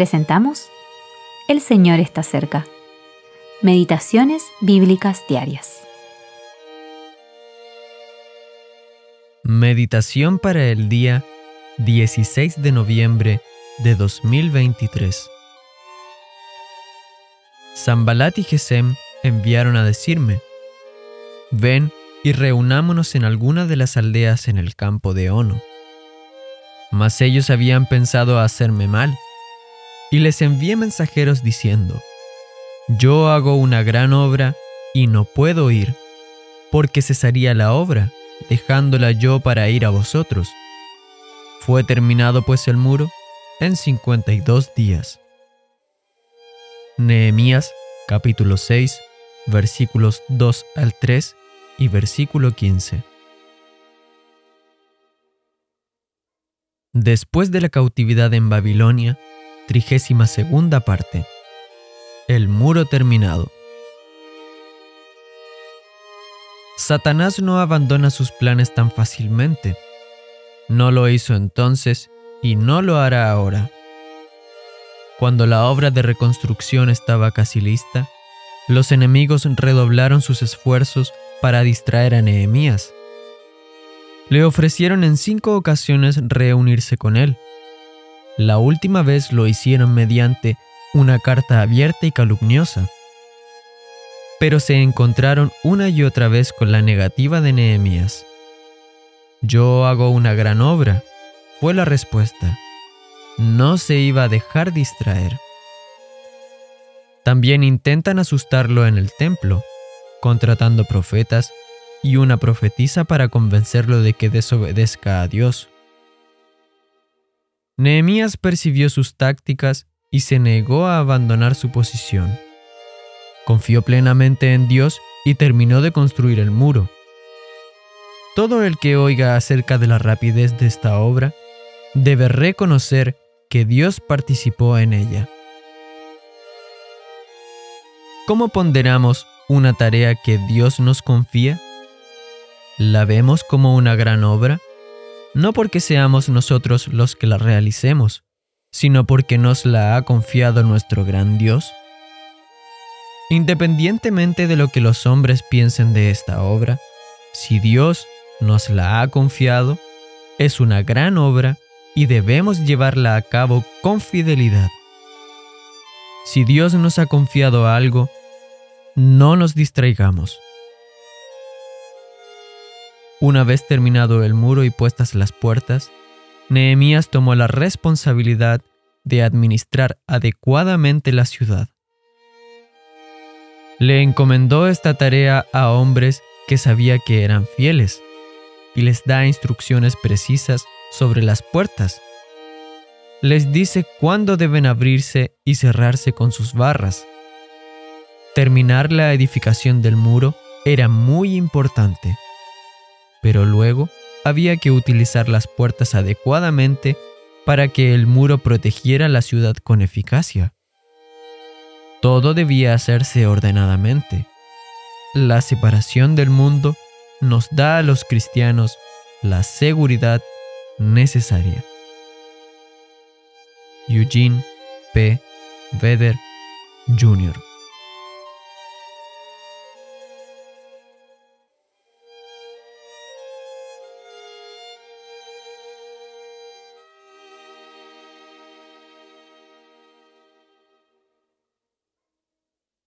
presentamos El Señor está cerca. Meditaciones Bíblicas Diarias. Meditación para el día 16 de noviembre de 2023. Zambalat y Gesem enviaron a decirme, ven y reunámonos en alguna de las aldeas en el campo de Ono. Mas ellos habían pensado hacerme mal, y les envié mensajeros diciendo, Yo hago una gran obra y no puedo ir, porque cesaría la obra, dejándola yo para ir a vosotros. Fue terminado pues el muro en 52 días. Nehemías capítulo 6 versículos 2 al 3 y versículo 15. Después de la cautividad en Babilonia, trigésima segunda parte. El muro terminado. Satanás no abandona sus planes tan fácilmente. No lo hizo entonces y no lo hará ahora. Cuando la obra de reconstrucción estaba casi lista, los enemigos redoblaron sus esfuerzos para distraer a Nehemías. Le ofrecieron en cinco ocasiones reunirse con él la última vez lo hicieron mediante una carta abierta y calumniosa. Pero se encontraron una y otra vez con la negativa de Nehemías. Yo hago una gran obra, fue la respuesta. No se iba a dejar distraer. También intentan asustarlo en el templo, contratando profetas y una profetisa para convencerlo de que desobedezca a Dios. Nehemías percibió sus tácticas y se negó a abandonar su posición. Confió plenamente en Dios y terminó de construir el muro. Todo el que oiga acerca de la rapidez de esta obra debe reconocer que Dios participó en ella. ¿Cómo ponderamos una tarea que Dios nos confía? ¿La vemos como una gran obra? No porque seamos nosotros los que la realicemos, sino porque nos la ha confiado nuestro gran Dios? Independientemente de lo que los hombres piensen de esta obra, si Dios nos la ha confiado, es una gran obra y debemos llevarla a cabo con fidelidad. Si Dios nos ha confiado algo, no nos distraigamos. Una vez terminado el muro y puestas las puertas, Nehemías tomó la responsabilidad de administrar adecuadamente la ciudad. Le encomendó esta tarea a hombres que sabía que eran fieles y les da instrucciones precisas sobre las puertas. Les dice cuándo deben abrirse y cerrarse con sus barras. Terminar la edificación del muro era muy importante pero luego había que utilizar las puertas adecuadamente para que el muro protegiera la ciudad con eficacia. Todo debía hacerse ordenadamente. La separación del mundo nos da a los cristianos la seguridad necesaria. Eugene P. Vedder Jr.